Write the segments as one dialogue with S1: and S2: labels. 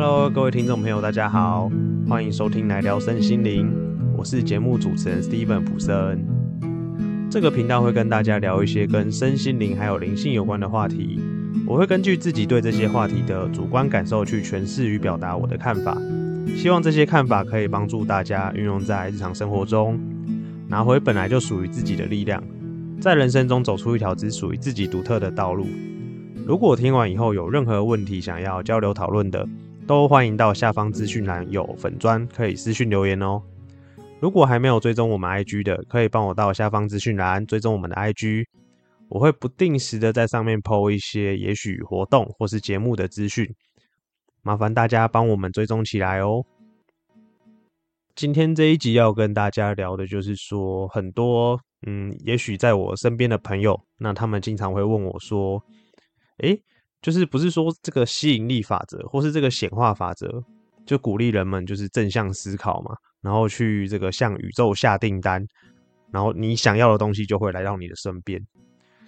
S1: Hello，各位听众朋友，大家好，欢迎收听来聊身心灵，我是节目主持人 Steven 普森。这个频道会跟大家聊一些跟身心灵还有灵性有关的话题，我会根据自己对这些话题的主观感受去诠释与表达我的看法，希望这些看法可以帮助大家运用在日常生活中，拿回本来就属于自己的力量，在人生中走出一条只属于自己独特的道路。如果听完以后有任何问题想要交流讨论的，都欢迎到下方资讯栏有粉砖可以私讯留言哦。如果还没有追踪我们 IG 的，可以帮我到下方资讯栏追踪我们的 IG，我会不定时的在上面 PO 一些也许活动或是节目的资讯，麻烦大家帮我们追踪起来哦。今天这一集要跟大家聊的就是说，很多嗯，也许在我身边的朋友，那他们经常会问我说。诶，就是不是说这个吸引力法则，或是这个显化法则，就鼓励人们就是正向思考嘛，然后去这个向宇宙下订单，然后你想要的东西就会来到你的身边。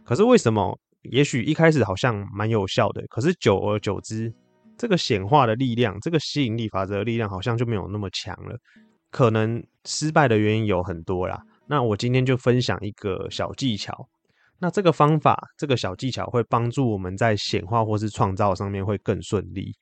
S1: 可是为什么？也许一开始好像蛮有效的，可是久而久之，这个显化的力量，这个吸引力法则的力量好像就没有那么强了。可能失败的原因有很多啦。那我今天就分享一个小技巧。那这个方法，这个小技巧会帮助我们在显化或是创造上面会更顺利。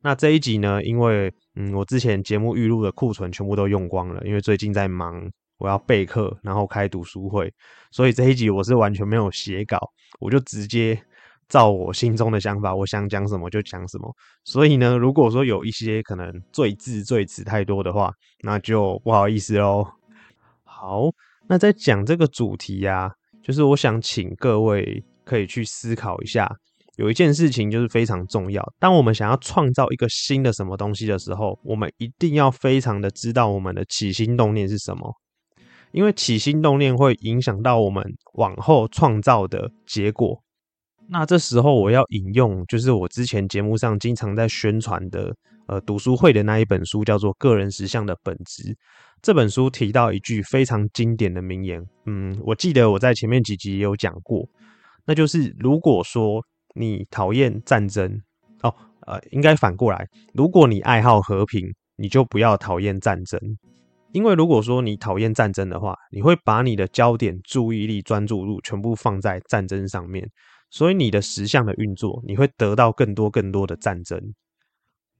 S1: 那这一集呢，因为嗯，我之前节目预录的库存全部都用光了，因为最近在忙，我要备课，然后开读书会，所以这一集我是完全没有写稿，我就直接照我心中的想法，我想讲什么就讲什么。所以呢，如果说有一些可能赘字赘词太多的话，那就不好意思喽。好，那在讲这个主题呀。就是我想请各位可以去思考一下，有一件事情就是非常重要。当我们想要创造一个新的什么东西的时候，我们一定要非常的知道我们的起心动念是什么，因为起心动念会影响到我们往后创造的结果。那这时候我要引用，就是我之前节目上经常在宣传的，呃，读书会的那一本书，叫做《个人实相的本质》。这本书提到一句非常经典的名言，嗯，我记得我在前面几集也有讲过，那就是如果说你讨厌战争，哦，呃，应该反过来，如果你爱好和平，你就不要讨厌战争，因为如果说你讨厌战争的话，你会把你的焦点、注意力、专注度全部放在战争上面，所以你的实相的运作，你会得到更多更多的战争。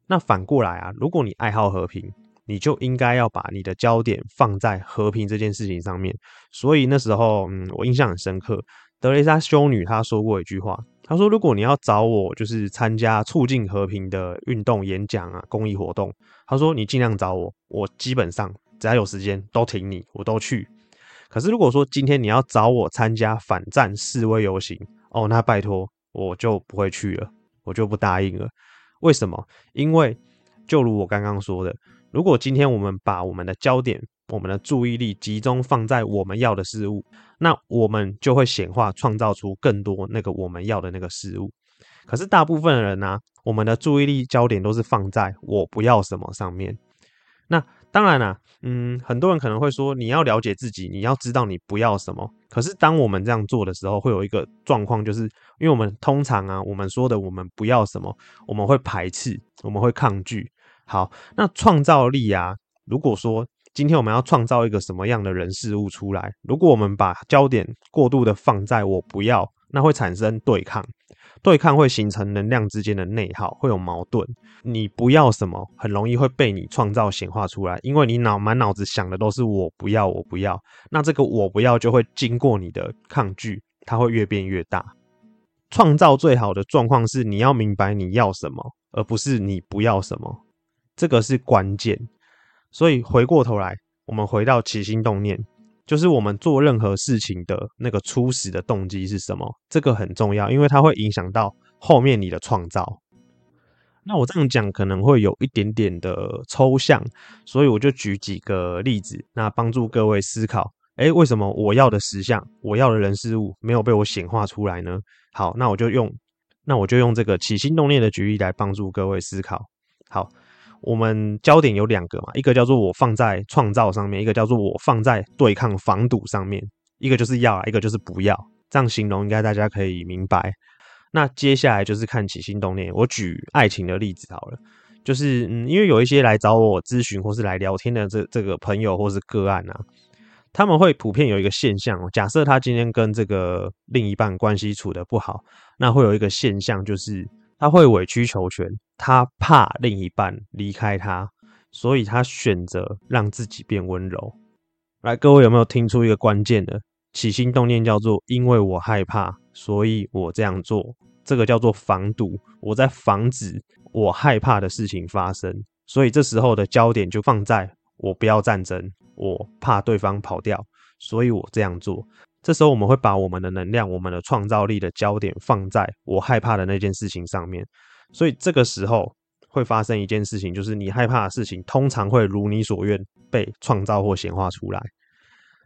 S1: 那反过来啊，如果你爱好和平，你就应该要把你的焦点放在和平这件事情上面。所以那时候，嗯，我印象很深刻。德雷莎修女她说过一句话，她说：“如果你要找我，就是参加促进和平的运动、演讲啊、公益活动，她说你尽量找我，我基本上只要有时间都挺你，我都去。可是如果说今天你要找我参加反战示威游行，哦，那拜托我就不会去了，我就不答应了。为什么？因为就如我刚刚说的。”如果今天我们把我们的焦点、我们的注意力集中放在我们要的事物，那我们就会显化创造出更多那个我们要的那个事物。可是大部分的人呢，我们的注意力焦点都是放在我不要什么上面。那当然啦，嗯，很多人可能会说，你要了解自己，你要知道你不要什么。可是当我们这样做的时候，会有一个状况，就是因为我们通常啊，我们说的我们不要什么，我们会排斥，我们会抗拒。好，那创造力啊，如果说今天我们要创造一个什么样的人事物出来，如果我们把焦点过度的放在我不要，那会产生对抗，对抗会形成能量之间的内耗，会有矛盾。你不要什么，很容易会被你创造显化出来，因为你脑满脑子想的都是我不要，我不要，那这个我不要就会经过你的抗拒，它会越变越大。创造最好的状况是你要明白你要什么，而不是你不要什么。这个是关键，所以回过头来，我们回到起心动念，就是我们做任何事情的那个初始的动机是什么？这个很重要，因为它会影响到后面你的创造。那我这样讲可能会有一点点的抽象，所以我就举几个例子，那帮助各位思考：诶，为什么我要的实相、我要的人事物没有被我显化出来呢？好，那我就用，那我就用这个起心动念的举例来帮助各位思考。好。我们焦点有两个嘛，一个叫做我放在创造上面，一个叫做我放在对抗防堵上面，一个就是要，一个就是不要。这样形容应该大家可以明白。那接下来就是看起心动念。我举爱情的例子好了，就是嗯，因为有一些来找我咨询或是来聊天的这这个朋友或是个案啊，他们会普遍有一个现象，假设他今天跟这个另一半关系处的不好，那会有一个现象就是他会委曲求全，他怕另一半离开他，所以他选择让自己变温柔。来，各位有没有听出一个关键的起心动念叫做因为我害怕。所以我这样做，这个叫做防堵，我在防止我害怕的事情发生。所以这时候的焦点就放在我不要战争，我怕对方跑掉，所以我这样做。这时候我们会把我们的能量、我们的创造力的焦点放在我害怕的那件事情上面。所以这个时候会发生一件事情，就是你害怕的事情通常会如你所愿被创造或显化出来。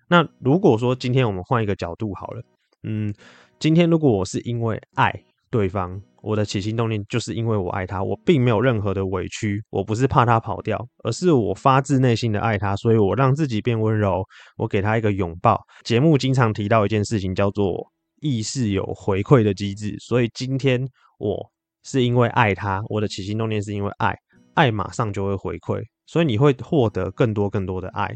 S1: 那如果说今天我们换一个角度好了，嗯。今天如果我是因为爱对方，我的起心动念就是因为我爱他，我并没有任何的委屈，我不是怕他跑掉，而是我发自内心的爱他，所以我让自己变温柔，我给他一个拥抱。节目经常提到一件事情，叫做意识有回馈的机制，所以今天我是因为爱他，我的起心动念是因为爱，爱马上就会回馈，所以你会获得更多更多的爱。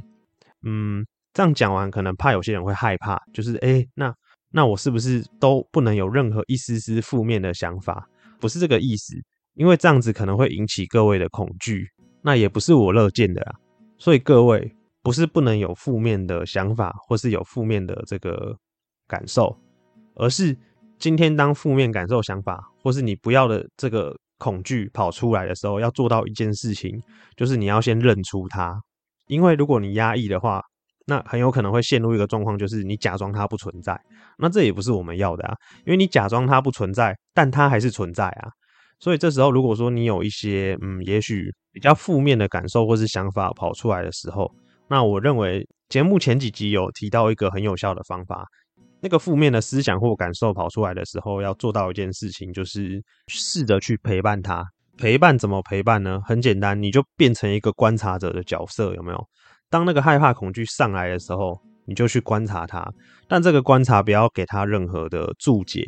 S1: 嗯，这样讲完，可能怕有些人会害怕，就是哎，那。那我是不是都不能有任何一丝丝负面的想法？不是这个意思，因为这样子可能会引起各位的恐惧，那也不是我乐见的啊。所以各位不是不能有负面的想法，或是有负面的这个感受，而是今天当负面感受、想法，或是你不要的这个恐惧跑出来的时候，要做到一件事情，就是你要先认出它，因为如果你压抑的话。那很有可能会陷入一个状况，就是你假装它不存在，那这也不是我们要的啊，因为你假装它不存在，但它还是存在啊。所以这时候，如果说你有一些嗯，也许比较负面的感受或是想法跑出来的时候，那我认为节目前几集有提到一个很有效的方法，那个负面的思想或感受跑出来的时候，要做到一件事情，就是试着去陪伴他。陪伴怎么陪伴呢？很简单，你就变成一个观察者的角色，有没有？当那个害怕、恐惧上来的时候，你就去观察它，但这个观察不要给他任何的注解，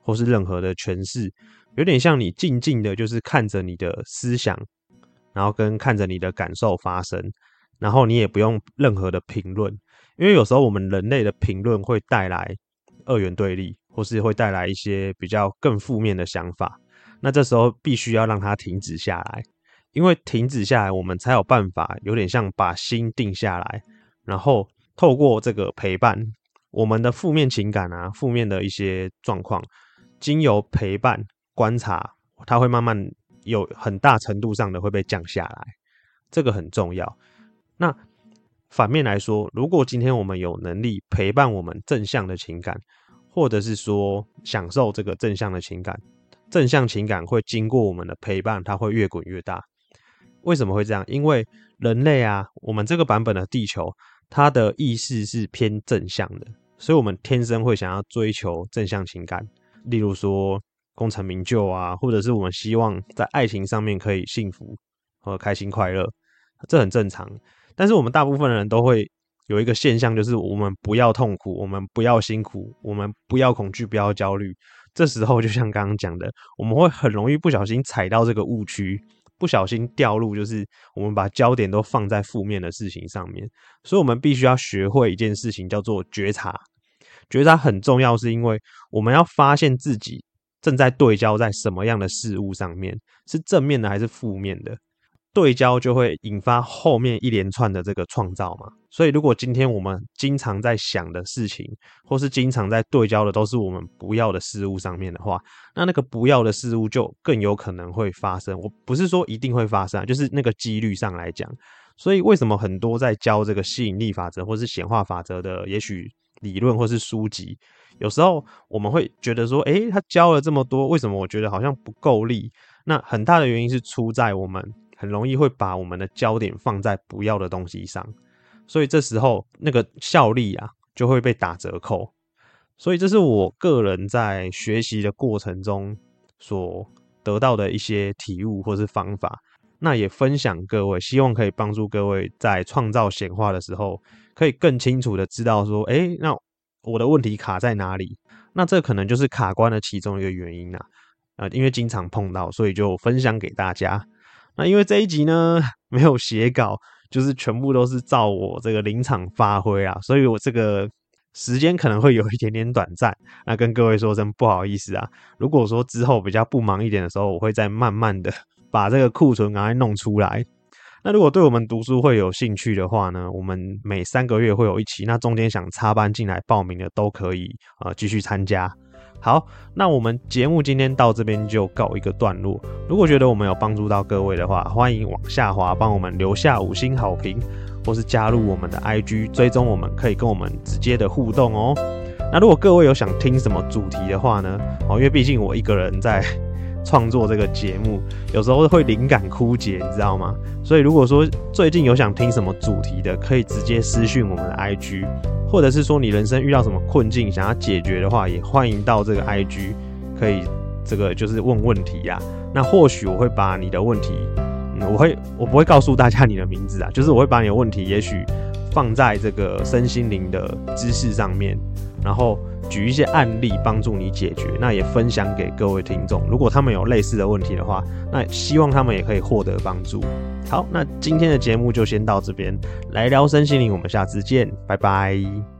S1: 或是任何的诠释，有点像你静静的，就是看着你的思想，然后跟看着你的感受发生，然后你也不用任何的评论，因为有时候我们人类的评论会带来二元对立，或是会带来一些比较更负面的想法，那这时候必须要让它停止下来。因为停止下来，我们才有办法，有点像把心定下来，然后透过这个陪伴，我们的负面情感啊，负面的一些状况，经由陪伴观察，它会慢慢有很大程度上的会被降下来，这个很重要。那反面来说，如果今天我们有能力陪伴我们正向的情感，或者是说享受这个正向的情感，正向情感会经过我们的陪伴，它会越滚越大。为什么会这样？因为人类啊，我们这个版本的地球，它的意识是偏正向的，所以我们天生会想要追求正向情感，例如说功成名就啊，或者是我们希望在爱情上面可以幸福和开心快乐，这很正常。但是我们大部分的人都会有一个现象，就是我们不要痛苦，我们不要辛苦，我们不要恐惧，不要焦虑。这时候就像刚刚讲的，我们会很容易不小心踩到这个误区。不小心掉入，就是我们把焦点都放在负面的事情上面，所以我们必须要学会一件事情，叫做觉察。觉察很重要，是因为我们要发现自己正在对焦在什么样的事物上面，是正面的还是负面的。对焦就会引发后面一连串的这个创造嘛，所以如果今天我们经常在想的事情，或是经常在对焦的都是我们不要的事物上面的话，那那个不要的事物就更有可能会发生。我不是说一定会发生，就是那个几率上来讲。所以为什么很多在教这个吸引力法则或是显化法则的，也许理论或是书籍，有时候我们会觉得说，诶，他教了这么多，为什么我觉得好像不够力？那很大的原因是出在我们。很容易会把我们的焦点放在不要的东西上，所以这时候那个效力啊就会被打折扣。所以这是我个人在学习的过程中所得到的一些体悟或是方法。那也分享各位，希望可以帮助各位在创造显化的时候，可以更清楚的知道说，哎，那我的问题卡在哪里？那这可能就是卡关的其中一个原因啊。呃，因为经常碰到，所以就分享给大家。那因为这一集呢 没有写稿，就是全部都是照我这个临场发挥啊，所以我这个时间可能会有一点点短暂。那跟各位说声不好意思啊。如果说之后比较不忙一点的时候，我会再慢慢的 把这个库存赶快弄出来。那如果对我们读书会有兴趣的话呢，我们每三个月会有一期，那中间想插班进来报名的都可以呃继续参加。好，那我们节目今天到这边就告一个段落。如果觉得我们有帮助到各位的话，欢迎往下滑帮我们留下五星好评，或是加入我们的 IG 追踪，我们可以跟我们直接的互动哦。那如果各位有想听什么主题的话呢？哦，因为毕竟我一个人在创作这个节目，有时候会灵感枯竭，你知道吗？所以如果说最近有想听什么主题的，可以直接私讯我们的 IG。或者是说你人生遇到什么困境想要解决的话，也欢迎到这个 IG 可以这个就是问问题呀。那或许我会把你的问题，我会我不会告诉大家你的名字啊，就是我会把你的问题也许放在这个身心灵的知识上面，然后举一些案例帮助你解决。那也分享给各位听众，如果他们有类似的问题的话，那希望他们也可以获得帮助。好，那今天的节目就先到这边，来聊身心灵，我们下次见，拜拜。